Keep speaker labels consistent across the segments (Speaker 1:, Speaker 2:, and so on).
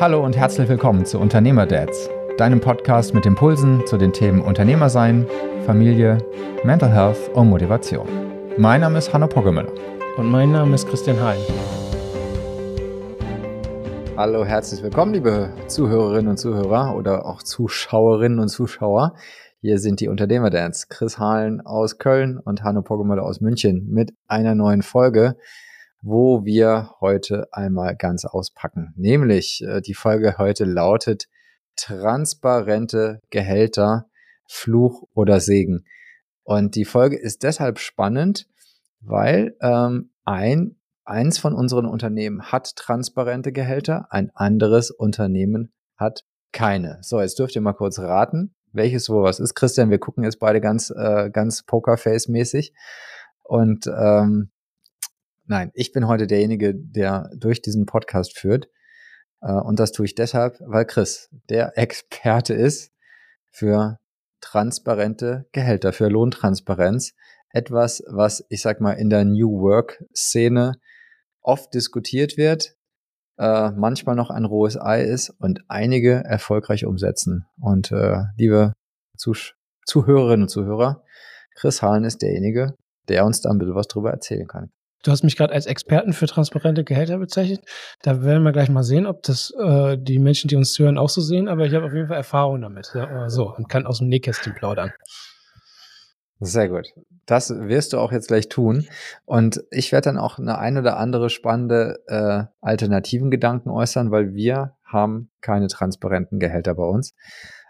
Speaker 1: Hallo und herzlich willkommen zu Unternehmerdads, deinem Podcast mit Impulsen zu den Themen Unternehmersein, Familie, Mental Health und Motivation. Mein Name ist Hanno Poggemüller.
Speaker 2: Und mein Name ist Christian Hein.
Speaker 1: Hallo, herzlich willkommen, liebe Zuhörerinnen und Zuhörer oder auch Zuschauerinnen und Zuschauer. Hier sind die Unternehmerdads, Chris Hahlen aus Köln und Hanno Poggemüller aus München mit einer neuen Folge wo wir heute einmal ganz auspacken. Nämlich äh, die Folge heute lautet transparente Gehälter, Fluch oder Segen. Und die Folge ist deshalb spannend, weil ähm, ein eins von unseren Unternehmen hat transparente Gehälter, ein anderes Unternehmen hat keine. So, jetzt dürft ihr mal kurz raten, welches wo was ist. Christian, wir gucken jetzt beide ganz, äh, ganz Pokerface-mäßig. Und ähm, Nein, ich bin heute derjenige, der durch diesen Podcast führt. Äh, und das tue ich deshalb, weil Chris der Experte ist für transparente Gehälter, für Lohntransparenz. Etwas, was ich sag mal in der New Work Szene oft diskutiert wird, äh, manchmal noch ein rohes Ei ist und einige erfolgreich umsetzen. Und äh, liebe Zuh Zuhörerinnen und Zuhörer, Chris Hahn ist derjenige, der uns da ein bisschen was drüber erzählen kann.
Speaker 2: Du hast mich gerade als Experten für transparente Gehälter bezeichnet. Da werden wir gleich mal sehen, ob das äh, die Menschen, die uns zuhören, auch so sehen. Aber ich habe auf jeden Fall Erfahrung damit. Ja, so und kann aus dem Nähkästchen plaudern.
Speaker 1: Sehr gut. Das wirst du auch jetzt gleich tun. Und ich werde dann auch eine ein oder andere spannende äh, alternativen Gedanken äußern, weil wir haben keine transparenten Gehälter bei uns.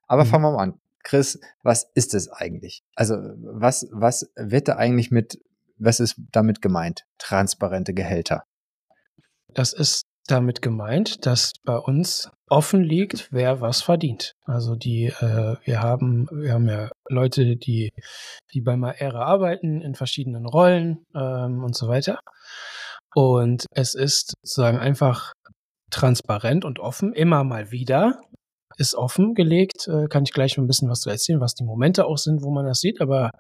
Speaker 1: Aber mhm. fangen wir mal an. Chris, was ist es eigentlich? Also was, was wird da eigentlich mit was ist damit gemeint? Transparente Gehälter.
Speaker 2: Das ist damit gemeint, dass bei uns offen liegt, wer was verdient. Also die, äh, wir haben, wir haben ja Leute, die, die bei Maera arbeiten in verschiedenen Rollen ähm, und so weiter. Und es ist sozusagen einfach transparent und offen, immer mal wieder ist offen gelegt. Äh, kann ich gleich mal ein bisschen was zu erzählen, was die Momente auch sind, wo man das sieht. Aber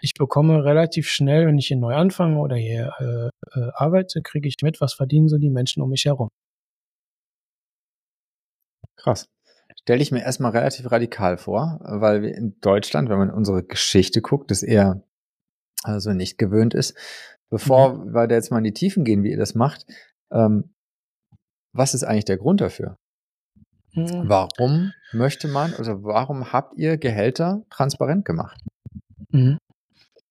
Speaker 2: ich bekomme relativ schnell, wenn ich hier neu anfange oder hier äh, äh, arbeite, kriege ich mit, was verdienen so die Menschen um mich herum.
Speaker 1: Krass. Stelle ich mir erstmal relativ radikal vor, weil wir in Deutschland, wenn man unsere Geschichte guckt, das eher also nicht gewöhnt ist. Bevor mhm. wir da jetzt mal in die Tiefen gehen, wie ihr das macht, ähm, was ist eigentlich der Grund dafür? Mhm. Warum möchte man, also warum habt ihr Gehälter transparent gemacht?
Speaker 2: Mhm.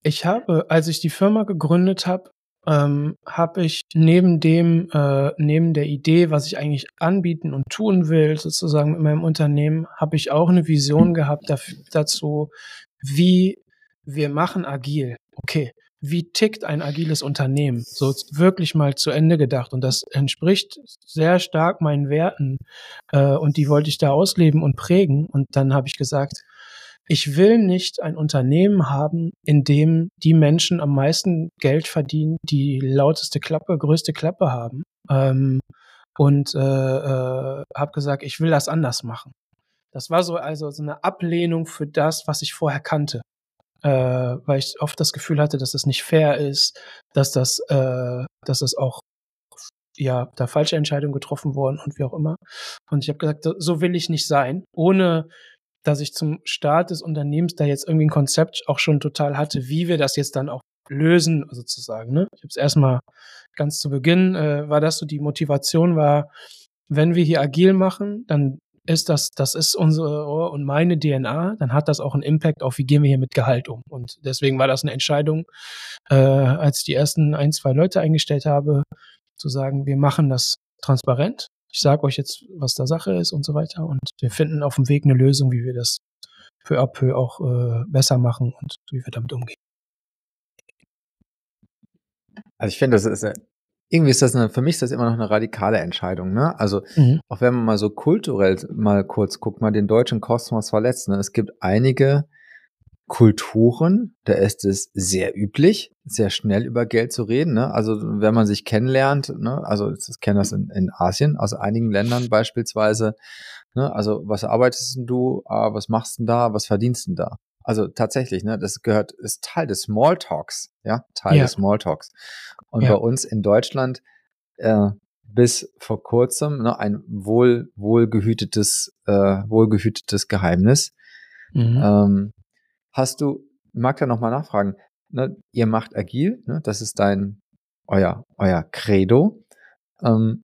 Speaker 2: Ich habe, als ich die Firma gegründet habe, ähm, habe ich neben dem, äh, neben der Idee, was ich eigentlich anbieten und tun will, sozusagen mit meinem Unternehmen, habe ich auch eine Vision gehabt dafür, dazu, wie wir machen agil. Okay, wie tickt ein agiles Unternehmen? So wirklich mal zu Ende gedacht. Und das entspricht sehr stark meinen Werten. Äh, und die wollte ich da ausleben und prägen. Und dann habe ich gesagt, ich will nicht ein Unternehmen haben, in dem die Menschen am meisten Geld verdienen, die lauteste Klappe, größte Klappe haben. Ähm, und äh, äh, habe gesagt, ich will das anders machen. Das war so also so eine Ablehnung für das, was ich vorher kannte, äh, weil ich oft das Gefühl hatte, dass das nicht fair ist, dass das, äh, dass das auch ja da falsche Entscheidungen getroffen wurden und wie auch immer. Und ich habe gesagt, so will ich nicht sein, ohne dass ich zum Start des Unternehmens da jetzt irgendwie ein Konzept auch schon total hatte, wie wir das jetzt dann auch lösen, sozusagen. Ne? Ich habe es erstmal ganz zu Beginn, äh, war das so die Motivation war, wenn wir hier agil machen, dann ist das, das ist unsere und meine DNA, dann hat das auch einen Impact auf, wie gehen wir hier mit Gehalt um. Und deswegen war das eine Entscheidung, äh, als ich die ersten ein, zwei Leute eingestellt habe, zu sagen, wir machen das transparent ich sage euch jetzt, was da Sache ist und so weiter. Und wir finden auf dem Weg eine Lösung, wie wir das peu à auch äh, besser machen und wie wir damit umgehen.
Speaker 1: Also ich finde, das ist irgendwie ist das eine, für mich ist das immer noch eine radikale Entscheidung, ne? Also mhm. auch wenn man mal so kulturell mal kurz guckt, mal den deutschen Kosmos verletzt, ne? Es gibt einige Kulturen, da ist es sehr üblich, sehr schnell über Geld zu reden. Ne? Also wenn man sich kennenlernt, ne? also ich kenne das in, in Asien, aus einigen Ländern beispielsweise. Ne? Also was arbeitest denn du? Ah, was machst denn da? Was verdienst denn da? Also tatsächlich, ne, das gehört, ist Teil des Smalltalks, ja, Teil ja. des Smalltalks. Und ja. bei uns in Deutschland, äh, bis vor kurzem ne, ein wohl wohlgehütetes äh, wohlgehütetes Geheimnis. Mhm. Ähm, hast du mag da noch mal nachfragen. Ne, ihr macht agil, ne, das ist dein euer euer Credo. Ähm,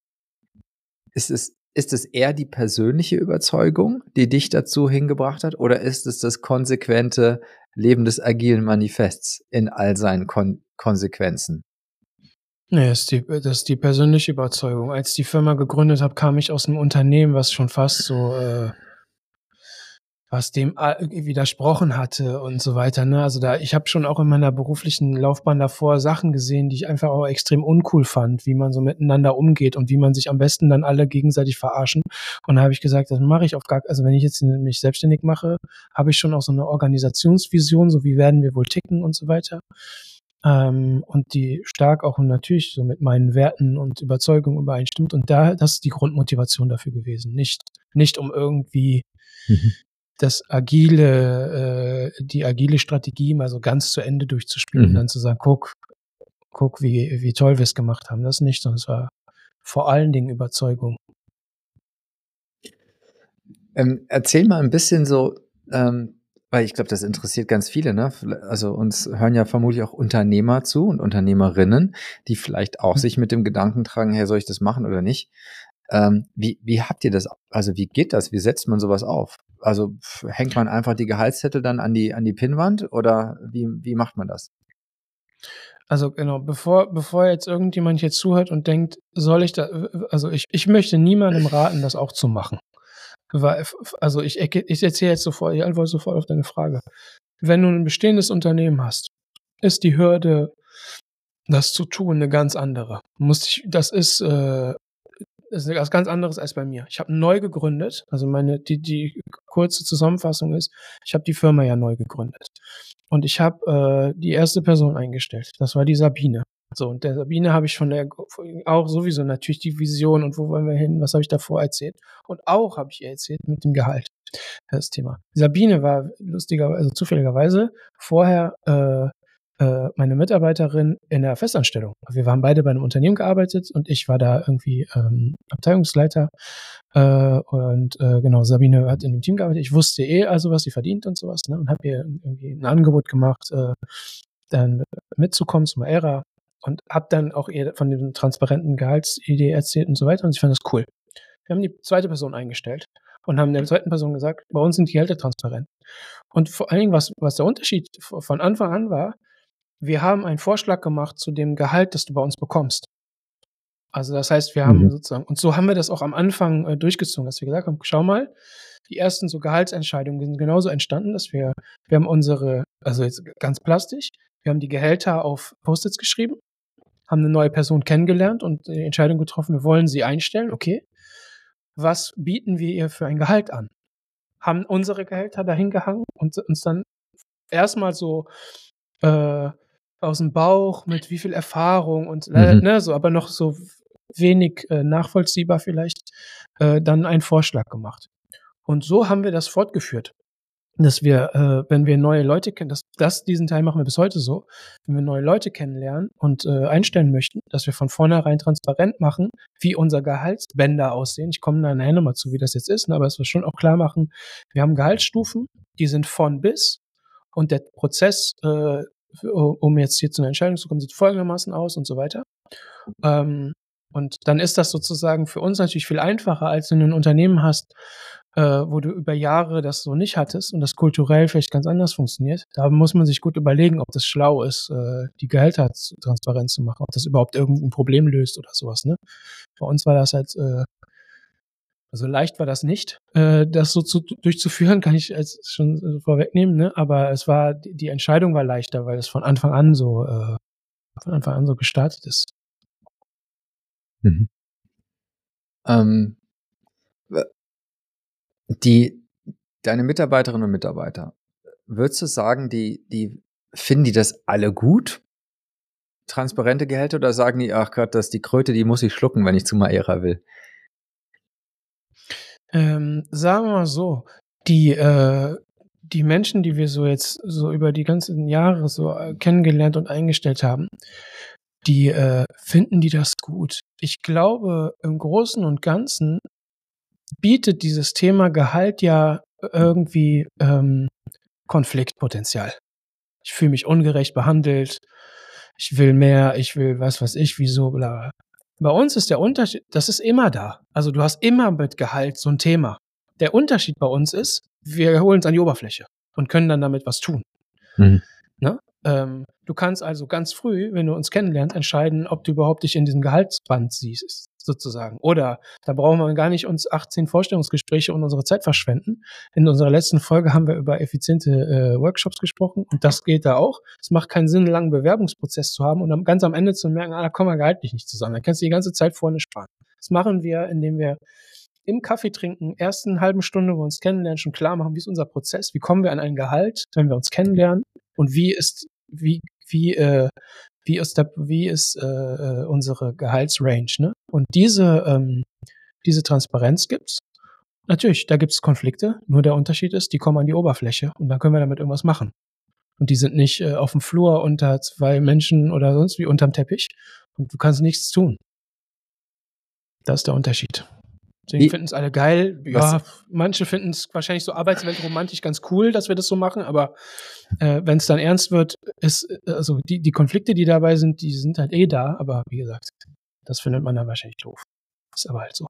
Speaker 1: ist es ist es eher die persönliche Überzeugung, die dich dazu hingebracht hat, oder ist es das konsequente Leben des agilen Manifests in all seinen Kon Konsequenzen?
Speaker 2: Nee, das ist, die, das ist die persönliche Überzeugung. Als ich die Firma gegründet habe, kam ich aus einem Unternehmen, was schon fast so äh, was dem widersprochen hatte und so weiter. Ne? Also da, ich habe schon auch in meiner beruflichen Laufbahn davor Sachen gesehen, die ich einfach auch extrem uncool fand, wie man so miteinander umgeht und wie man sich am besten dann alle gegenseitig verarschen. Und da habe ich gesagt, das mache ich auf gar, also wenn ich jetzt mich selbstständig mache, habe ich schon auch so eine Organisationsvision, so wie werden wir wohl ticken und so weiter. Ähm, und die stark auch natürlich so mit meinen Werten und Überzeugungen übereinstimmt. Und da, das ist die Grundmotivation dafür gewesen. Nicht, nicht um irgendwie mhm das agile, äh, die agile Strategie mal so ganz zu Ende durchzuspielen mhm. und dann zu sagen, guck, guck, wie, wie toll wir es gemacht haben. Das nicht, sondern es war vor allen Dingen Überzeugung.
Speaker 1: Ähm, erzähl mal ein bisschen so, ähm, weil ich glaube, das interessiert ganz viele, ne? Also uns hören ja vermutlich auch Unternehmer zu und Unternehmerinnen, die vielleicht auch mhm. sich mit dem Gedanken tragen, hey, soll ich das machen oder nicht? Ähm, wie, wie habt ihr das? Also wie geht das? Wie setzt man sowas auf? Also hängt man einfach die Gehaltszettel dann an die, an die Pinnwand oder wie, wie macht man das?
Speaker 2: Also genau, bevor, bevor jetzt irgendjemand hier zuhört und denkt, soll ich da, also ich, ich möchte niemandem raten, das auch zu machen. Also ich, ich erzähle jetzt sofort, ich antworte sofort auf deine Frage. Wenn du ein bestehendes Unternehmen hast, ist die Hürde, das zu tun, eine ganz andere. das ist äh, das ist was ganz anderes als bei mir. Ich habe neu gegründet, also meine die die kurze Zusammenfassung ist, ich habe die Firma ja neu gegründet und ich habe äh, die erste Person eingestellt. Das war die Sabine. So und der Sabine habe ich von der auch sowieso natürlich die Vision und wo wollen wir hin? Was habe ich davor erzählt? Und auch habe ich ihr erzählt mit dem Gehalt das Thema. Sabine war lustigerweise, also zufälligerweise vorher äh, äh, meine Mitarbeiterin in der Festanstellung. Wir haben beide bei einem Unternehmen gearbeitet und ich war da irgendwie ähm, Abteilungsleiter. Äh, und äh, genau, Sabine hat in dem Team gearbeitet. Ich wusste eh also, was sie verdient und sowas, ne? Und habe ihr irgendwie ein Angebot gemacht, äh, dann mitzukommen zum Ära und habe dann auch ihr von dem transparenten Gehaltsidee erzählt und so weiter. Und ich fand das cool. Wir haben die zweite Person eingestellt und haben der zweiten Person gesagt, bei uns sind die Gehälter transparent. Und vor allen Dingen, was, was der Unterschied von Anfang an war, wir haben einen Vorschlag gemacht zu dem Gehalt, das du bei uns bekommst. Also das heißt, wir haben mhm. sozusagen, und so haben wir das auch am Anfang äh, durchgezogen, dass wir gesagt haben, schau mal, die ersten so Gehaltsentscheidungen sind genauso entstanden, dass wir, wir haben unsere, also jetzt ganz plastisch, wir haben die Gehälter auf Post-its geschrieben, haben eine neue Person kennengelernt und die Entscheidung getroffen, wir wollen sie einstellen, okay. Was bieten wir ihr für ein Gehalt an? Haben unsere Gehälter dahin gehangen und uns dann erstmal so äh, aus dem Bauch mit wie viel Erfahrung und äh, mhm. ne, so, aber noch so wenig äh, nachvollziehbar vielleicht, äh, dann einen Vorschlag gemacht. Und so haben wir das fortgeführt. Dass wir, äh, wenn wir neue Leute kennen, das, das, diesen Teil machen wir bis heute so, wenn wir neue Leute kennenlernen und äh, einstellen möchten, dass wir von vornherein transparent machen, wie unser Gehaltsbänder aussehen. Ich komme da nachher nochmal zu, wie das jetzt ist, ne, aber es wird schon auch klar machen, wir haben Gehaltsstufen, die sind von bis und der Prozess äh, um jetzt hier zu einer Entscheidung zu kommen, sieht folgendermaßen aus und so weiter. Ähm, und dann ist das sozusagen für uns natürlich viel einfacher, als wenn du ein Unternehmen hast, äh, wo du über Jahre das so nicht hattest und das kulturell vielleicht ganz anders funktioniert. Da muss man sich gut überlegen, ob das schlau ist, äh, die Gehälter transparent zu machen, ob das überhaupt irgendein Problem löst oder sowas. Ne? Bei uns war das halt äh, also leicht war das nicht, äh, das so zu, durchzuführen, kann ich als schon äh, vorwegnehmen, ne? aber es war, die Entscheidung war leichter, weil es von Anfang an so, äh, von Anfang an so gestartet ist.
Speaker 1: Mhm. Ähm, die, deine Mitarbeiterinnen und Mitarbeiter, würdest du sagen, die, die, finden die das alle gut? Transparente Gehälter oder sagen die, ach Gott, das ist die Kröte, die muss ich schlucken, wenn ich zu Maera will?
Speaker 2: Ähm, sagen wir mal so, die, äh, die Menschen, die wir so jetzt so über die ganzen Jahre so äh, kennengelernt und eingestellt haben, die äh, finden die das gut. ich glaube, im Großen und Ganzen bietet dieses Thema Gehalt ja irgendwie ähm, Konfliktpotenzial. Ich fühle mich ungerecht behandelt. Ich will mehr, ich will was, was ich, wieso, bla. Bei uns ist der Unterschied, das ist immer da. Also du hast immer mit Gehalt so ein Thema. Der Unterschied bei uns ist, wir holen es an die Oberfläche und können dann damit was tun. Mhm. Ne? Ähm, du kannst also ganz früh, wenn du uns kennenlernst, entscheiden, ob du überhaupt dich in diesem Gehaltsband siehst, sozusagen. Oder da brauchen wir gar nicht uns 18 Vorstellungsgespräche und unsere Zeit verschwenden. In unserer letzten Folge haben wir über effiziente äh, Workshops gesprochen und das geht da auch. Es macht keinen Sinn, einen langen Bewerbungsprozess zu haben und dann ganz am Ende zu merken, ah, da kommen wir gehaltlich nicht zusammen. Da kannst du die ganze Zeit vorne sparen. Das machen wir, indem wir im Kaffee trinken, ersten halben Stunde, wo wir uns kennenlernen, schon klar machen, wie ist unser Prozess, wie kommen wir an ein Gehalt, wenn wir uns kennenlernen und wie ist, wie, wie, äh, wie ist, der, wie ist äh, äh, unsere Gehaltsrange, ne? Und diese, ähm, diese Transparenz gibt's. Natürlich, da gibt's Konflikte, nur der Unterschied ist, die kommen an die Oberfläche und dann können wir damit irgendwas machen. Und die sind nicht äh, auf dem Flur unter zwei Menschen oder sonst wie unterm Teppich und du kannst nichts tun. Das ist der Unterschied. Deswegen finden es alle geil. Ja, Was? manche finden es wahrscheinlich so arbeitsweltromantisch ganz cool, dass wir das so machen, aber äh, wenn es dann ernst wird, ist, also die, die Konflikte, die dabei sind, die sind halt eh da, aber wie gesagt, das findet man dann wahrscheinlich doof. Ist aber halt so.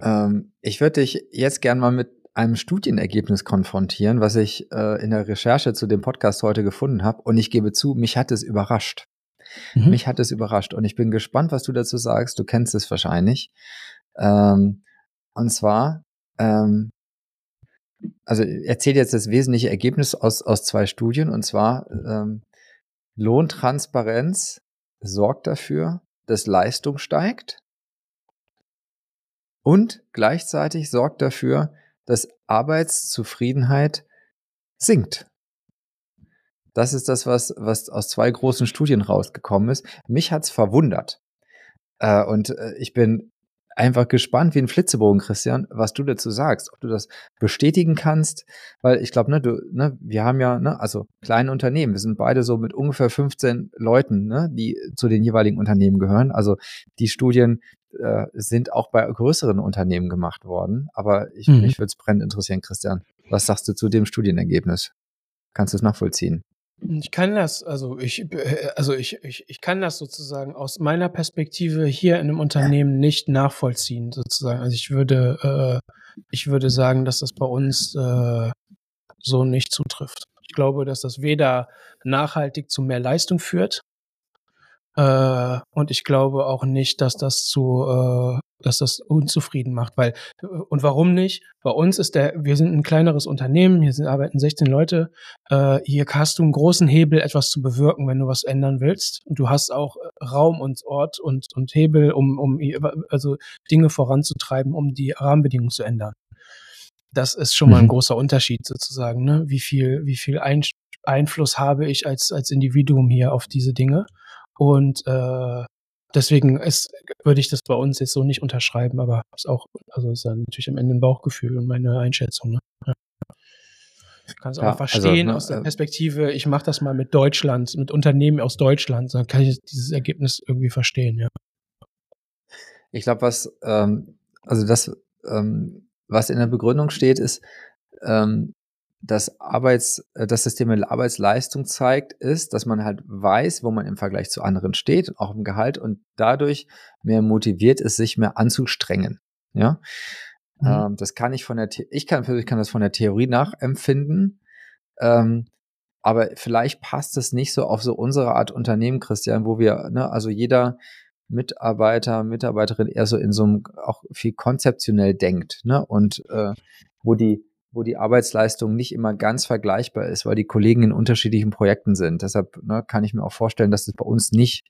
Speaker 1: Ähm, ich würde dich jetzt gern mal mit einem Studienergebnis konfrontieren, was ich äh, in der Recherche zu dem Podcast heute gefunden habe. Und ich gebe zu, mich hat es überrascht. Mhm. Mich hat es überrascht und ich bin gespannt, was du dazu sagst. Du kennst es wahrscheinlich. Ähm, und zwar, ähm, also erzählt jetzt das wesentliche Ergebnis aus, aus zwei Studien und zwar ähm, Lohntransparenz sorgt dafür, dass Leistung steigt und gleichzeitig sorgt dafür, dass Arbeitszufriedenheit sinkt. Das ist das, was, was aus zwei großen Studien rausgekommen ist. Mich hat's verwundert. Äh, und äh, ich bin einfach gespannt wie ein Flitzebogen, Christian, was du dazu sagst, ob du das bestätigen kannst, weil ich glaube, ne, du, ne, wir haben ja, ne, also kleine Unternehmen, wir sind beide so mit ungefähr 15 Leuten, ne, die zu den jeweiligen Unternehmen gehören. Also die Studien äh, sind auch bei größeren Unternehmen gemacht worden, aber ich, mhm. mich würde es brennend interessieren, Christian. Was sagst du zu dem Studienergebnis? Kannst du es nachvollziehen?
Speaker 2: Ich kann das, also ich, äh, also ich, ich, ich kann das sozusagen aus meiner Perspektive hier in einem Unternehmen nicht nachvollziehen, sozusagen. Also ich würde, äh, ich würde sagen, dass das bei uns äh, so nicht zutrifft. Ich glaube, dass das weder nachhaltig zu mehr Leistung führt, äh, und ich glaube auch nicht, dass das zu, äh, dass das unzufrieden macht, weil äh, und warum nicht? Bei uns ist der, wir sind ein kleineres Unternehmen, hier sind arbeiten 16 Leute. Äh, hier hast du einen großen Hebel, etwas zu bewirken, wenn du was ändern willst. Und du hast auch äh, Raum und Ort und und Hebel, um um also Dinge voranzutreiben, um die Rahmenbedingungen zu ändern. Das ist schon mal ein mhm. großer Unterschied sozusagen, ne? Wie viel wie viel Ein Einfluss habe ich als als Individuum hier auf diese Dinge? Und äh, deswegen ist, würde ich das bei uns jetzt so nicht unterschreiben, aber ist auch, also ist dann natürlich am Ende ein Bauchgefühl und meine Einschätzung. Ne? Ja. Ich kann es auch ja, verstehen also, ne, aus der äh Perspektive, ich mache das mal mit Deutschland, mit Unternehmen aus Deutschland, dann kann ich dieses Ergebnis irgendwie verstehen, ja.
Speaker 1: Ich glaube, was, ähm, also das, ähm, was in der Begründung steht, ist, ähm, das Arbeits, äh, das System mit Arbeitsleistung zeigt, ist, dass man halt weiß, wo man im Vergleich zu anderen steht, auch im Gehalt und dadurch mehr motiviert ist, sich mehr anzustrengen. Ja, mhm. ähm, das kann ich von der, The ich kann ich kann das von der Theorie nachempfinden, ähm, aber vielleicht passt es nicht so auf so unsere Art Unternehmen, Christian, wo wir, ne, also jeder Mitarbeiter, Mitarbeiterin eher so in so einem auch viel konzeptionell denkt, ne, und äh, wo die wo die Arbeitsleistung nicht immer ganz vergleichbar ist, weil die Kollegen in unterschiedlichen Projekten sind. Deshalb ne, kann ich mir auch vorstellen, dass es bei uns nicht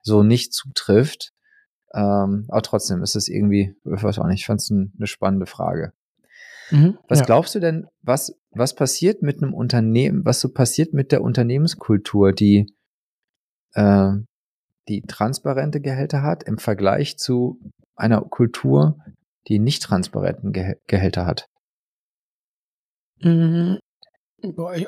Speaker 1: so nicht zutrifft. Ähm, aber trotzdem ist es irgendwie, ich weiß auch nicht, ich fand es ein, eine spannende Frage. Mhm, was ja. glaubst du denn, was, was passiert mit einem Unternehmen, was so passiert mit der Unternehmenskultur, die, äh, die transparente Gehälter hat im Vergleich zu einer Kultur, die nicht transparenten Gehälter hat?
Speaker 2: Mhm.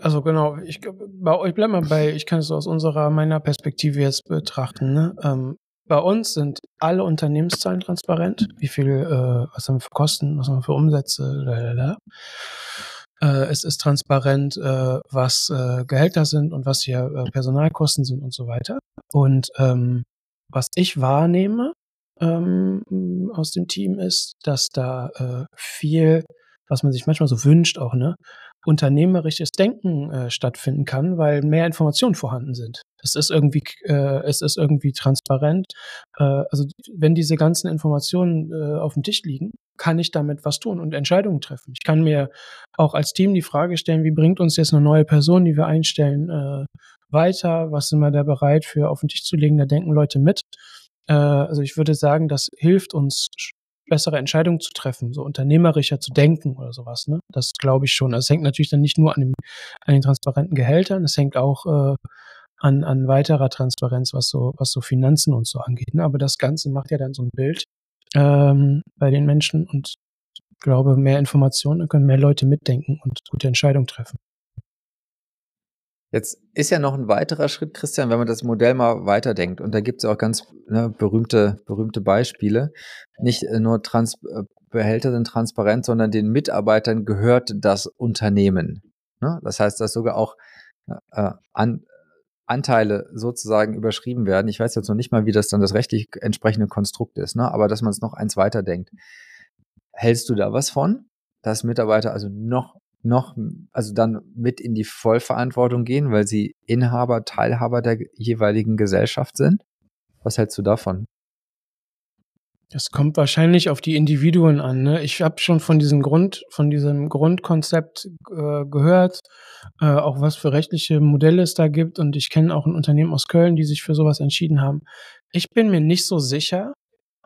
Speaker 2: Also genau, ich, ich bleibe mal bei, ich kann es aus unserer, meiner Perspektive jetzt betrachten. Ne? Ähm, bei uns sind alle Unternehmenszahlen transparent. Wie viel, äh, was haben wir für Kosten, was haben wir für Umsätze, lalala. Äh, es ist transparent, äh, was äh, Gehälter sind und was hier äh, Personalkosten sind und so weiter. Und ähm, was ich wahrnehme ähm, aus dem Team ist, dass da äh, viel, was man sich manchmal so wünscht, auch ne, unternehmerisches Denken äh, stattfinden kann, weil mehr Informationen vorhanden sind. Es ist irgendwie, äh, es ist irgendwie transparent. Äh, also wenn diese ganzen Informationen äh, auf dem Tisch liegen, kann ich damit was tun und Entscheidungen treffen. Ich kann mir auch als Team die Frage stellen, wie bringt uns jetzt eine neue Person, die wir einstellen, äh, weiter? Was sind wir da bereit für auf den Tisch zu legen? Da denken Leute mit. Äh, also ich würde sagen, das hilft uns bessere Entscheidungen zu treffen, so unternehmerischer zu denken oder sowas. Ne? Das glaube ich schon. Also es hängt natürlich dann nicht nur an, dem, an den transparenten Gehältern, es hängt auch äh, an, an weiterer Transparenz, was so, was so Finanzen und so angeht. Ne? Aber das Ganze macht ja dann so ein Bild ähm, bei den Menschen und ich glaube, mehr Informationen können mehr Leute mitdenken und gute Entscheidungen treffen.
Speaker 1: Jetzt ist ja noch ein weiterer Schritt, Christian, wenn man das Modell mal weiterdenkt. Und da gibt es auch ganz ne, berühmte, berühmte Beispiele. Nicht äh, nur Trans äh, Behälter sind transparent, sondern den Mitarbeitern gehört das Unternehmen. Ne? Das heißt, dass sogar auch äh, an, Anteile sozusagen überschrieben werden. Ich weiß jetzt noch nicht mal, wie das dann das rechtlich entsprechende Konstrukt ist, ne? aber dass man es noch eins weiterdenkt. Hältst du da was von, dass Mitarbeiter also noch noch, also dann mit in die Vollverantwortung gehen, weil sie Inhaber, Teilhaber der jeweiligen Gesellschaft sind? Was hältst du davon?
Speaker 2: Das kommt wahrscheinlich auf die Individuen an. Ne? Ich habe schon von diesem Grund, von diesem Grundkonzept äh, gehört, äh, auch was für rechtliche Modelle es da gibt. Und ich kenne auch ein Unternehmen aus Köln, die sich für sowas entschieden haben. Ich bin mir nicht so sicher,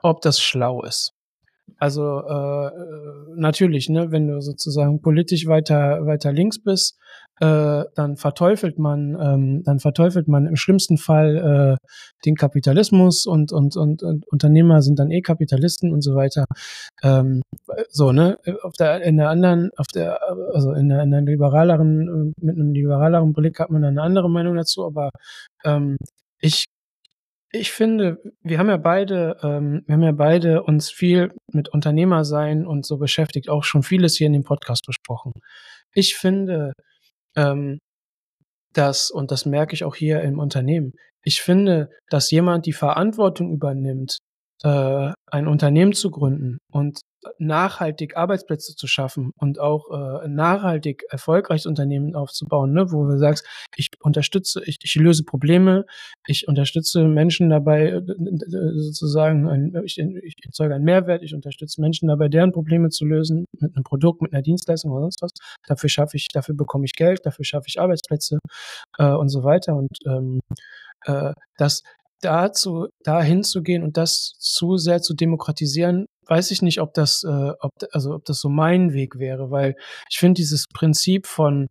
Speaker 2: ob das schlau ist. Also äh, natürlich, ne, wenn du sozusagen politisch weiter weiter links bist, äh, dann verteufelt man, ähm, dann verteufelt man im schlimmsten Fall äh, den Kapitalismus und, und und und Unternehmer sind dann eh Kapitalisten und so weiter. Ähm, so ne, auf der in der anderen, auf der also in der, in der liberaleren mit einem liberaleren Blick hat man eine andere Meinung dazu, aber ähm, ich ich finde, wir haben ja beide, ähm, wir haben ja beide uns viel mit Unternehmersein und so beschäftigt, auch schon vieles hier in dem Podcast besprochen. Ich finde, ähm, dass, und das merke ich auch hier im Unternehmen, ich finde, dass jemand die Verantwortung übernimmt, äh, ein Unternehmen zu gründen und nachhaltig Arbeitsplätze zu schaffen und auch äh, nachhaltig erfolgreiches Unternehmen aufzubauen, ne, wo du sagst, ich unterstütze, ich, ich löse Probleme, ich unterstütze Menschen dabei, äh, sozusagen, ein, ich, ich erzeuge einen Mehrwert, ich unterstütze Menschen dabei, deren Probleme zu lösen, mit einem Produkt, mit einer Dienstleistung oder sonst was. Dafür schaffe ich, dafür bekomme ich Geld, dafür schaffe ich Arbeitsplätze äh, und so weiter. Und ähm, äh, das, dazu, dahin zu gehen und das zu sehr zu demokratisieren, weiß ich nicht, ob das, äh, ob, also ob das so mein Weg wäre, weil ich finde dieses Prinzip von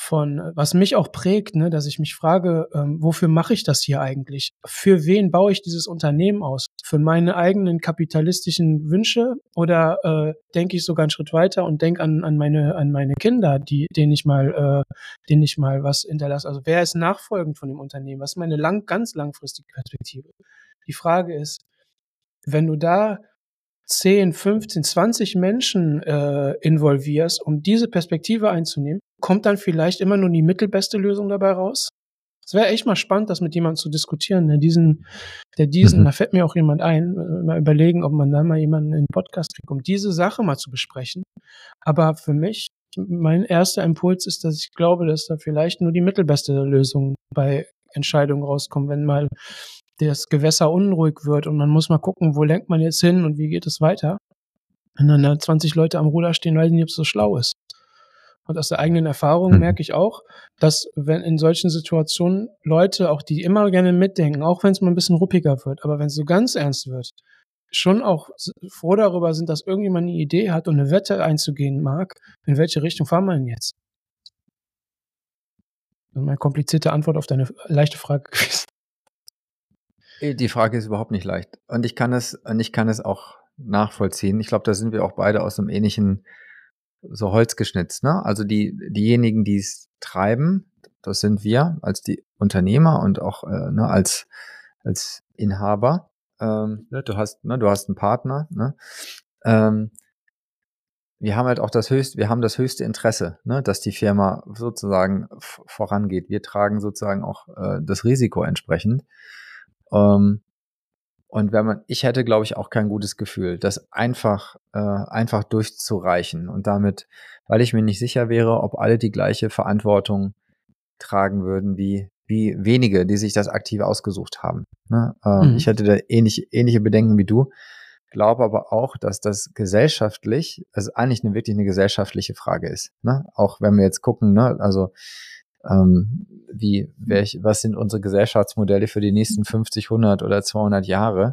Speaker 2: von, was mich auch prägt, ne, dass ich mich frage, ähm, wofür mache ich das hier eigentlich? Für wen baue ich dieses Unternehmen aus? Für meine eigenen kapitalistischen Wünsche oder äh, denke ich sogar einen Schritt weiter und denke an, an meine an meine Kinder, die denen ich mal äh, denen ich mal was hinterlasse? Also wer ist nachfolgend von dem Unternehmen? Was ist meine lang ganz langfristige Perspektive? Die Frage ist, wenn du da 10, 15, 20 Menschen äh, involvierst, um diese Perspektive einzunehmen, kommt dann vielleicht immer nur die mittelbeste Lösung dabei raus? Es wäre echt mal spannend, das mit jemandem zu diskutieren, der diesen, der diesen, mhm. da fällt mir auch jemand ein, äh, mal überlegen, ob man da mal jemanden in den Podcast kriegt, um diese Sache mal zu besprechen. Aber für mich, mein erster Impuls ist, dass ich glaube, dass da vielleicht nur die mittelbeste Lösung bei Entscheidungen rauskommt, wenn mal das Gewässer unruhig wird und man muss mal gucken, wo lenkt man jetzt hin und wie geht es weiter. Wenn dann da 20 Leute am Ruder stehen, weiß ich nicht, ob es so schlau ist. Und aus der eigenen Erfahrung mhm. merke ich auch, dass wenn in solchen Situationen Leute, auch die immer gerne mitdenken, auch wenn es mal ein bisschen ruppiger wird, aber wenn es so ganz ernst wird, schon auch froh darüber sind, dass irgendjemand eine Idee hat und eine Wette einzugehen mag, in welche Richtung fahren wir denn jetzt? Das ist eine komplizierte Antwort auf deine leichte Frage gewesen.
Speaker 1: Die Frage ist überhaupt nicht leicht. Und ich kann es, und ich kann es auch nachvollziehen. Ich glaube, da sind wir auch beide aus einem ähnlichen so holzgeschnitzt, ne? Also die, diejenigen, die es treiben, das sind wir als die Unternehmer und auch äh, ne, als, als Inhaber. Ähm, ne, du hast, ne, du hast einen Partner, ne? Ähm, wir haben halt auch das höchste, wir haben das höchste Interesse, ne, dass die Firma sozusagen vorangeht. Wir tragen sozusagen auch äh, das Risiko entsprechend. Ähm, und wenn man, ich hätte, glaube ich, auch kein gutes Gefühl, das einfach, äh, einfach durchzureichen und damit, weil ich mir nicht sicher wäre, ob alle die gleiche Verantwortung tragen würden wie, wie wenige, die sich das aktiv ausgesucht haben. Ne? Ähm, mhm. Ich hätte da ähnlich, ähnliche Bedenken wie du, glaube aber auch, dass das gesellschaftlich, also eigentlich eine, wirklich eine gesellschaftliche Frage ist. Ne? Auch wenn wir jetzt gucken, ne, also ähm, wie, welch, was sind unsere Gesellschaftsmodelle für die nächsten 50, 100 oder 200 Jahre,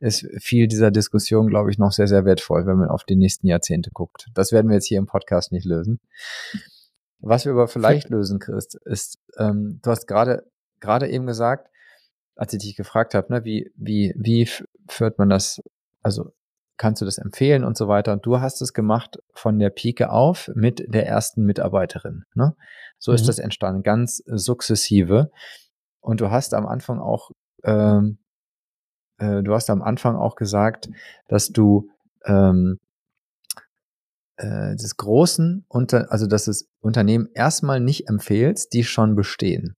Speaker 1: ist viel dieser Diskussion, glaube ich, noch sehr, sehr wertvoll, wenn man auf die nächsten Jahrzehnte guckt. Das werden wir jetzt hier im Podcast nicht lösen. Was wir aber vielleicht lösen, Christ, ist, ähm, du hast gerade gerade eben gesagt, als ich dich gefragt habe, ne, wie, wie, wie führt man das, also kannst du das empfehlen und so weiter. Und du hast es gemacht von der Pike auf mit der ersten Mitarbeiterin. Ne? So mhm. ist das entstanden, ganz sukzessive. Und du hast am Anfang auch, ähm, äh, du hast am Anfang auch gesagt, dass du ähm, äh, des großen unter, also dass es Unternehmen erstmal nicht empfehlst, die schon bestehen.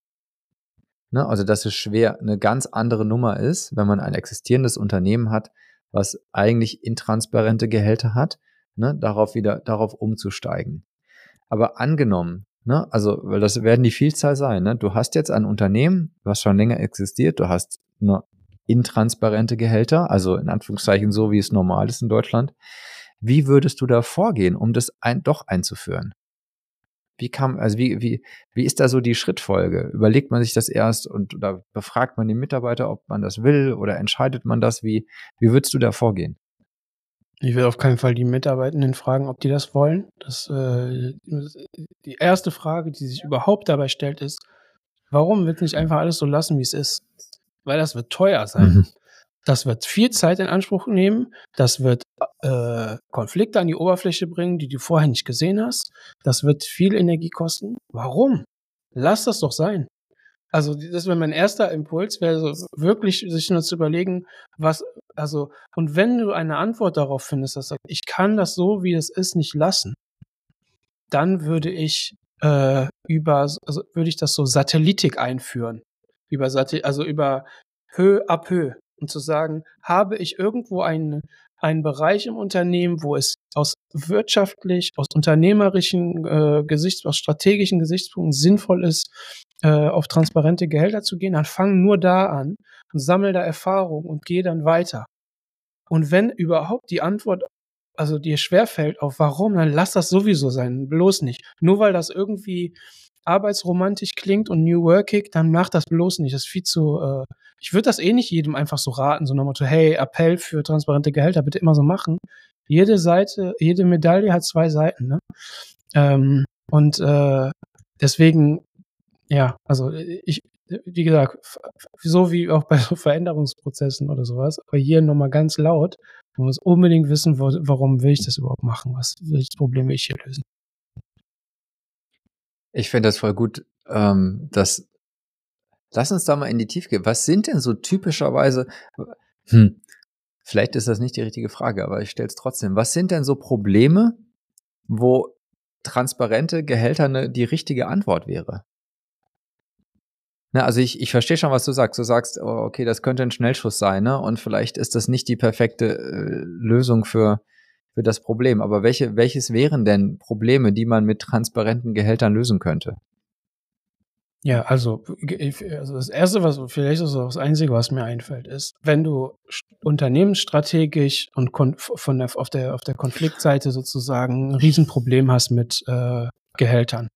Speaker 1: Ne? Also dass es schwer eine ganz andere Nummer ist, wenn man ein existierendes Unternehmen hat, was eigentlich intransparente Gehälter hat, ne, darauf wieder, darauf umzusteigen. Aber angenommen, ne, also, weil das werden die Vielzahl sein, ne, du hast jetzt ein Unternehmen, was schon länger existiert, du hast nur intransparente Gehälter, also in Anführungszeichen so, wie es normal ist in Deutschland. Wie würdest du da vorgehen, um das ein, doch einzuführen? Wie kam, also wie, wie, wie ist da so die Schrittfolge? Überlegt man sich das erst und da befragt man die Mitarbeiter, ob man das will oder entscheidet man das? Wie, wie würdest du da vorgehen?
Speaker 2: Ich will auf keinen Fall die Mitarbeitenden fragen, ob die das wollen. Das, äh, die erste Frage, die sich überhaupt dabei stellt, ist, warum wird nicht einfach alles so lassen, wie es ist? Weil das wird teuer sein. Mhm. Das wird viel Zeit in Anspruch nehmen. Das wird äh, Konflikte an die Oberfläche bringen, die du vorher nicht gesehen hast. Das wird viel Energie kosten. Warum? Lass das doch sein. Also das wäre mein erster Impuls, wäre so wirklich sich nur zu überlegen, was, also, und wenn du eine Antwort darauf findest, dass ich kann das so, wie es ist, nicht lassen, dann würde ich äh, über, also würde ich das so Satellitik einführen. Über Satellit, also über Höhe ab Höhe und zu sagen, habe ich irgendwo einen, einen Bereich im Unternehmen, wo es aus wirtschaftlich, aus unternehmerischen äh, Gesichts-, aus strategischen Gesichtspunkten sinnvoll ist, äh, auf transparente Gehälter zu gehen, dann fang nur da an und sammel da Erfahrung und geh dann weiter. Und wenn überhaupt die Antwort also dir schwerfällt auf warum, dann lass das sowieso sein, bloß nicht. Nur weil das irgendwie arbeitsromantisch klingt und New Workig, dann mach das bloß nicht. Das ist viel zu, äh, ich würde das eh nicht jedem einfach so raten, so nach Motto, hey, Appell für transparente Gehälter, bitte immer so machen. Jede Seite, jede Medaille hat zwei Seiten, ne? Ähm, und äh, deswegen, ja, also ich, wie gesagt, so wie auch bei so Veränderungsprozessen oder sowas, aber hier nochmal ganz laut, man muss unbedingt wissen, wo, warum will ich das überhaupt machen, was welches Problem will ich hier lösen.
Speaker 1: Ich finde das voll gut, ähm, dass Lass uns da mal in die Tiefe gehen. Was sind denn so typischerweise, hm, vielleicht ist das nicht die richtige Frage, aber ich stelle es trotzdem. Was sind denn so Probleme, wo transparente Gehälter ne, die richtige Antwort wäre? Na, also ich, ich verstehe schon, was du sagst. Du sagst, oh, okay, das könnte ein Schnellschuss sein, ne? Und vielleicht ist das nicht die perfekte äh, Lösung für, für das Problem. Aber welche, welches wären denn Probleme, die man mit transparenten Gehältern lösen könnte?
Speaker 2: Ja, also, also das erste, was vielleicht ist das einzige, was mir einfällt, ist, wenn du unternehmensstrategisch und von der, auf der auf der Konfliktseite sozusagen ein Riesenproblem hast mit äh, Gehältern,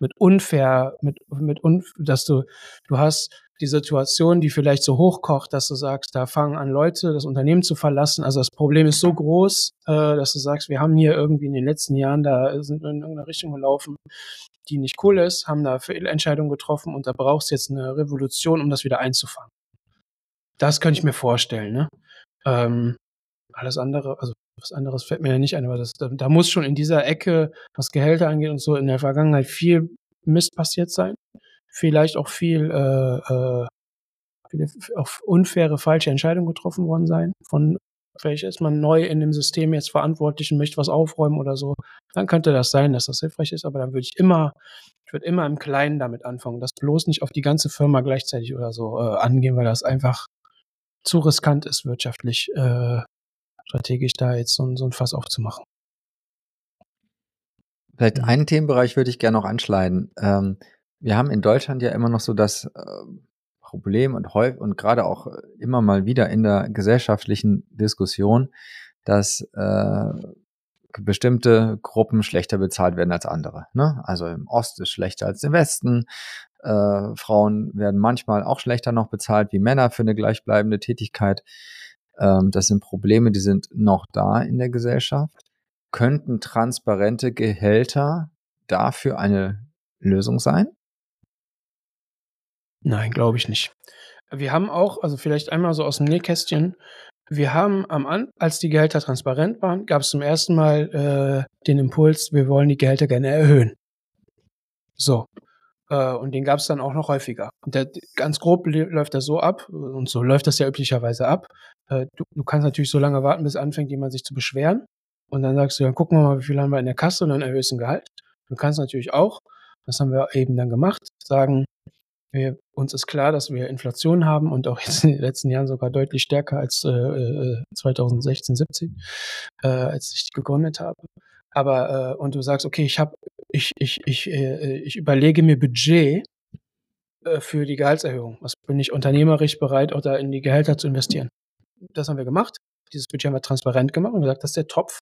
Speaker 2: mit unfair, mit mit un, dass du du hast die Situation, die vielleicht so hochkocht, dass du sagst, da fangen an Leute das Unternehmen zu verlassen. Also das Problem ist so groß, äh, dass du sagst, wir haben hier irgendwie in den letzten Jahren da sind in irgendeine Richtung gelaufen, die nicht cool ist, haben da Fehlentscheidungen getroffen und da brauchst du jetzt eine Revolution, um das wieder einzufangen. Das könnte ich mir vorstellen. Ne? Ähm, alles andere, also was anderes fällt mir ja nicht ein, aber das, da, da muss schon in dieser Ecke, was Gehälter angeht und so, in der Vergangenheit viel Mist passiert sein. Vielleicht auch viel, äh, äh, auch unfaire, falsche Entscheidungen getroffen worden sein. Von vielleicht ist man neu in dem System jetzt verantwortlich und möchte was aufräumen oder so. Dann könnte das sein, dass das hilfreich ist, aber dann würde ich immer, ich würde immer im Kleinen damit anfangen, das bloß nicht auf die ganze Firma gleichzeitig oder so äh, angehen, weil das einfach zu riskant ist, wirtschaftlich, äh, strategisch da jetzt so, so ein Fass aufzumachen.
Speaker 1: Vielleicht einen Themenbereich würde ich gerne noch anschneiden. Ähm, wir haben in Deutschland ja immer noch so das äh, Problem und häufig und gerade auch immer mal wieder in der gesellschaftlichen Diskussion, dass äh, bestimmte Gruppen schlechter bezahlt werden als andere. Ne? Also im Osten ist schlechter als im Westen. Äh, Frauen werden manchmal auch schlechter noch bezahlt wie Männer für eine gleichbleibende Tätigkeit. Ähm, das sind Probleme, die sind noch da in der Gesellschaft. Könnten transparente Gehälter dafür eine Lösung sein?
Speaker 2: Nein, glaube ich nicht. Wir haben auch, also vielleicht einmal so aus dem Nähkästchen, wir haben am An als die Gehälter transparent waren, gab es zum ersten Mal äh, den Impuls, wir wollen die Gehälter gerne erhöhen. So. Äh, und den gab es dann auch noch häufiger. Und der, ganz grob läuft das so ab, und so läuft das ja üblicherweise ab. Äh, du, du kannst natürlich so lange warten, bis anfängt jemand sich zu beschweren. Und dann sagst du, dann gucken wir mal, wie viel haben wir in der Kasse und dann erhöhst du ein Gehalt. Du kannst natürlich auch, das haben wir eben dann gemacht, sagen, wir, uns ist klar, dass wir Inflation haben und auch jetzt in den letzten Jahren sogar deutlich stärker als äh, 2016, äh, 17, äh, als ich gegründet habe. Aber äh, und du sagst, okay, ich habe, ich, ich, ich, äh, ich überlege mir Budget äh, für die Gehaltserhöhung. Was bin ich unternehmerisch bereit, auch da in die Gehälter zu investieren? Das haben wir gemacht. Dieses Budget haben wir transparent gemacht und gesagt, das ist der Topf.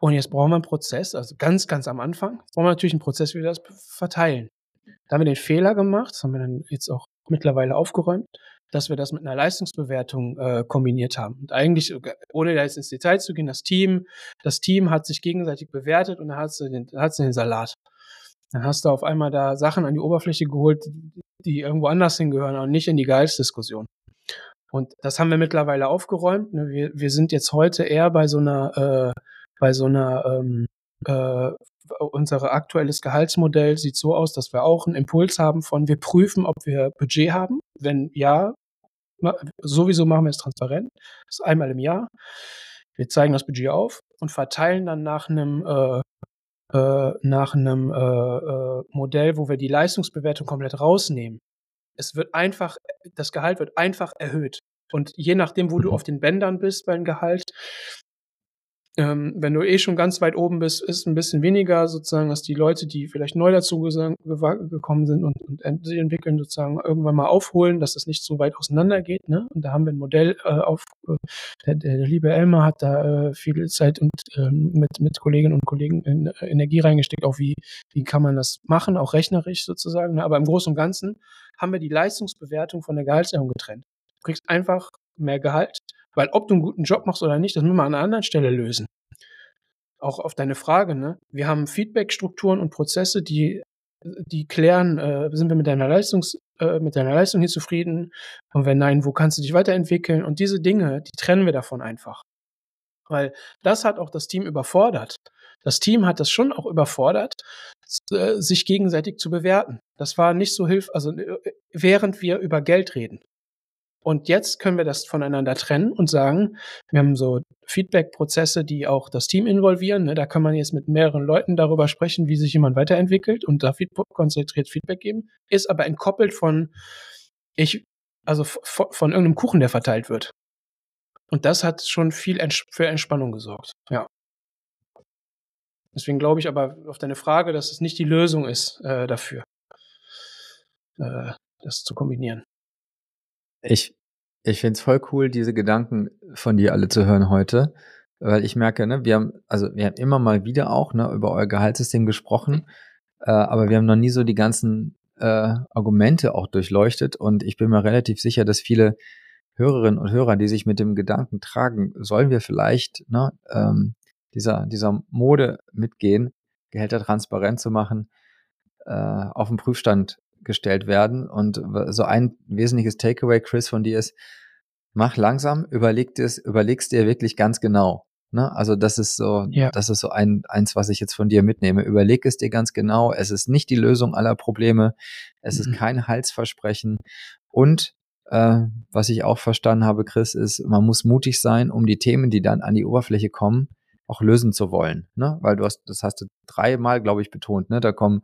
Speaker 2: Und jetzt brauchen wir einen Prozess, also ganz, ganz am Anfang, brauchen wir natürlich einen Prozess, wie wir das verteilen. Da haben wir den Fehler gemacht, das haben wir dann jetzt auch mittlerweile aufgeräumt, dass wir das mit einer Leistungsbewertung äh, kombiniert haben. Und eigentlich, ohne da jetzt ins Detail zu gehen, das Team, das Team hat sich gegenseitig bewertet und dann hat du den, den Salat. Dann hast du auf einmal da Sachen an die Oberfläche geholt, die irgendwo anders hingehören und nicht in die Gehaltsdiskussion. Und das haben wir mittlerweile aufgeräumt. Ne? Wir, wir sind jetzt heute eher bei so einer, äh, bei so einer ähm, äh, unser aktuelles Gehaltsmodell sieht so aus, dass wir auch einen Impuls haben von, wir prüfen, ob wir Budget haben. Wenn ja, sowieso machen wir es transparent. Das ist einmal im Jahr. Wir zeigen das Budget auf und verteilen dann nach einem äh, äh, nach einem äh, äh, Modell, wo wir die Leistungsbewertung komplett rausnehmen. Es wird einfach, das Gehalt wird einfach erhöht. Und je nachdem, wo du mhm. auf den Bändern bist beim Gehalt, ähm, wenn du eh schon ganz weit oben bist, ist ein bisschen weniger sozusagen, dass die Leute, die vielleicht neu dazu gekommen sind und, und sich entwickeln, sozusagen irgendwann mal aufholen, dass das nicht so weit auseinander geht. Ne? Und da haben wir ein Modell äh, auf, äh, der, der, liebe Elmar hat da äh, viel Zeit und ähm, mit, mit Kolleginnen und Kollegen in, äh, Energie reingesteckt, auch wie, wie kann man das machen, auch rechnerisch sozusagen. Ne? Aber im Großen und Ganzen haben wir die Leistungsbewertung von der Gehaltserhöhung getrennt. Du kriegst einfach mehr Gehalt weil ob du einen guten Job machst oder nicht, das müssen wir an einer anderen Stelle lösen. Auch auf deine Frage, ne? Wir haben Feedbackstrukturen und Prozesse, die, die klären, äh, sind wir mit deiner Leistungs, äh, mit deiner Leistung hier zufrieden? Und wenn nein, wo kannst du dich weiterentwickeln? Und diese Dinge, die trennen wir davon einfach. Weil das hat auch das Team überfordert. Das Team hat das schon auch überfordert, äh, sich gegenseitig zu bewerten. Das war nicht so hilf, also äh, während wir über Geld reden. Und jetzt können wir das voneinander trennen und sagen, wir haben so Feedback-Prozesse, die auch das Team involvieren. Ne? Da kann man jetzt mit mehreren Leuten darüber sprechen, wie sich jemand weiterentwickelt und da konzentriert Feedback geben, ist aber entkoppelt von ich, also von irgendeinem Kuchen, der verteilt wird. Und das hat schon viel für Entspannung gesorgt. Ja. Deswegen glaube ich aber auf deine Frage, dass es nicht die Lösung ist äh, dafür, äh, das zu kombinieren.
Speaker 1: Ich, ich finde es voll cool, diese Gedanken von dir alle zu hören heute, weil ich merke, ne, wir haben, also wir haben immer mal wieder auch ne, über euer Gehaltssystem gesprochen, äh, aber wir haben noch nie so die ganzen äh, Argumente auch durchleuchtet und ich bin mir relativ sicher, dass viele Hörerinnen und Hörer, die sich mit dem Gedanken tragen, sollen wir vielleicht ne, ähm, dieser, dieser Mode mitgehen, Gehälter transparent zu machen, äh, auf den Prüfstand gestellt werden. Und so ein wesentliches Takeaway, Chris, von dir ist, mach langsam, überleg es, überlegst dir wirklich ganz genau. Ne? Also das ist so, ja. das ist so ein, eins, was ich jetzt von dir mitnehme. Überleg es dir ganz genau. Es ist nicht die Lösung aller Probleme. Es mhm. ist kein Halsversprechen. Und äh, was ich auch verstanden habe, Chris, ist, man muss mutig sein, um die Themen, die dann an die Oberfläche kommen, auch lösen zu wollen. Ne? Weil du hast, das hast du dreimal, glaube ich, betont. Ne? Da kommen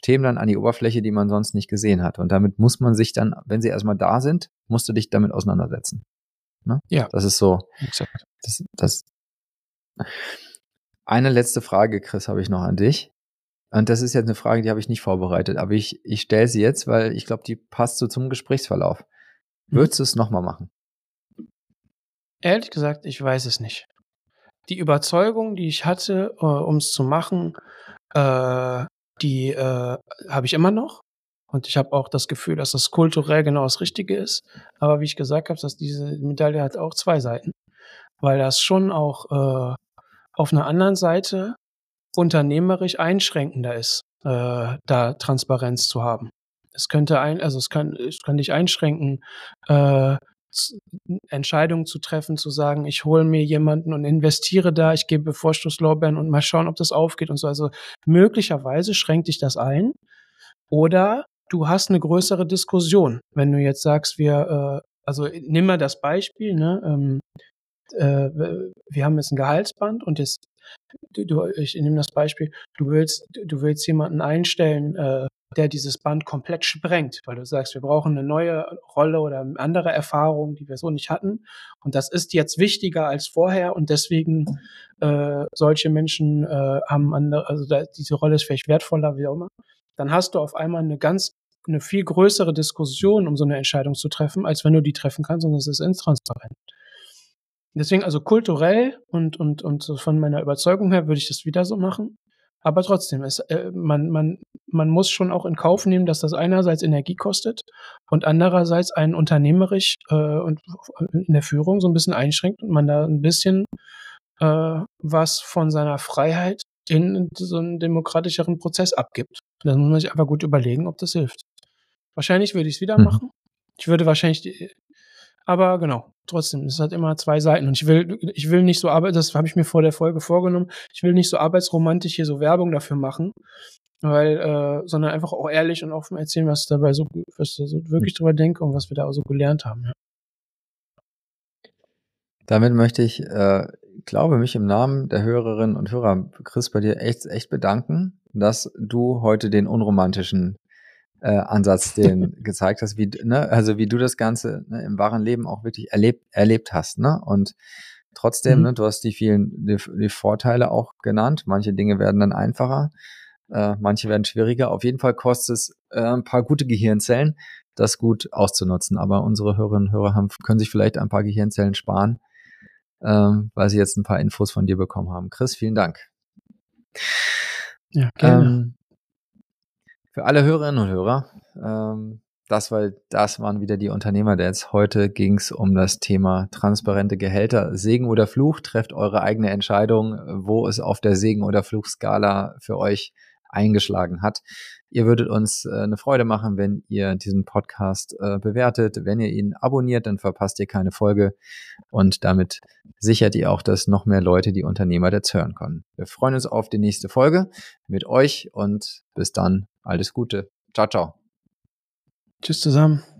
Speaker 1: Themen dann an die Oberfläche, die man sonst nicht gesehen hat. Und damit muss man sich dann, wenn sie erstmal da sind, musst du dich damit auseinandersetzen. Ne? Ja. Das ist so. Exakt. Das, das, eine letzte Frage, Chris, habe ich noch an dich. Und das ist jetzt eine Frage, die habe ich nicht vorbereitet, aber ich, ich stelle sie jetzt, weil ich glaube, die passt so zum Gesprächsverlauf. Mhm. Würdest du es nochmal machen?
Speaker 2: Ehrlich gesagt, ich weiß es nicht. Die Überzeugung, die ich hatte, äh, um es zu machen, äh, die äh, habe ich immer noch. Und ich habe auch das Gefühl, dass das kulturell genau das Richtige ist. Aber wie ich gesagt habe, dass diese Medaille hat auch zwei Seiten. Weil das schon auch äh, auf einer anderen Seite unternehmerisch einschränkender ist, äh, da Transparenz zu haben. Es könnte ein, also es kann, es kann dich einschränken, äh, Entscheidungen zu treffen, zu sagen, ich hole mir jemanden und investiere da, ich gebe Vorstoßlorbeeren und mal schauen, ob das aufgeht und so. Also möglicherweise schränkt dich das ein. Oder du hast eine größere Diskussion. Wenn du jetzt sagst, wir, äh, also nimm mal das Beispiel, ne, ähm, äh, wir haben jetzt ein Gehaltsband und jetzt, du, du, ich nehme das Beispiel, du willst, du willst jemanden einstellen, äh, der dieses Band komplett sprengt, weil du sagst, wir brauchen eine neue Rolle oder andere Erfahrung, die wir so nicht hatten. Und das ist jetzt wichtiger als vorher und deswegen äh, solche Menschen äh, haben andere, also da, diese Rolle ist vielleicht wertvoller, wie auch immer. Dann hast du auf einmal eine ganz eine viel größere Diskussion, um so eine Entscheidung zu treffen, als wenn du die treffen kannst und es ist intransparent. Deswegen also kulturell und, und, und so von meiner Überzeugung her würde ich das wieder so machen. Aber trotzdem, es, äh, man, man, man muss schon auch in Kauf nehmen, dass das einerseits Energie kostet und andererseits einen unternehmerisch äh, und in der Führung so ein bisschen einschränkt und man da ein bisschen äh, was von seiner Freiheit in so einen demokratischeren Prozess abgibt. Da muss man sich einfach gut überlegen, ob das hilft. Wahrscheinlich würde ich es wieder mhm. machen. Ich würde wahrscheinlich die, aber genau, trotzdem, es hat immer zwei Seiten. Und ich will, ich will nicht so arbeiten, das habe ich mir vor der Folge vorgenommen, ich will nicht so arbeitsromantisch hier so Werbung dafür machen, weil, äh, sondern einfach auch ehrlich und offen erzählen, was ich dabei so, was ich so wirklich drüber denke und was wir da auch so gelernt haben. Ja.
Speaker 1: Damit möchte ich, äh, glaube mich im Namen der Hörerinnen und Hörer, Chris, bei dir echt, echt bedanken, dass du heute den unromantischen äh, Ansatz, den gezeigt hast, wie, ne, also wie du das Ganze ne, im wahren Leben auch wirklich erlebt, erlebt hast, ne? Und trotzdem, mhm. ne, du hast die vielen, die, die, Vorteile auch genannt. Manche Dinge werden dann einfacher, äh, manche werden schwieriger. Auf jeden Fall kostet es äh, ein paar gute Gehirnzellen, das gut auszunutzen. Aber unsere Hörerinnen und Hörer haben, können sich vielleicht ein paar Gehirnzellen sparen, ähm, weil sie jetzt ein paar Infos von dir bekommen haben. Chris, vielen Dank. Ja, gerne. Ähm, für alle Hörerinnen und Hörer, ähm, das, weil das waren wieder die Unternehmer jetzt. Heute ging es um das Thema transparente Gehälter. Segen oder Fluch, trefft eure eigene Entscheidung, wo es auf der Segen- oder Fluchskala für euch eingeschlagen hat. Ihr würdet uns äh, eine Freude machen, wenn ihr diesen Podcast äh, bewertet. Wenn ihr ihn abonniert, dann verpasst ihr keine Folge und damit sichert ihr auch, dass noch mehr Leute die Unternehmer jetzt hören können. Wir freuen uns auf die nächste Folge mit euch und bis dann alles Gute. Ciao, ciao.
Speaker 2: Tschüss zusammen.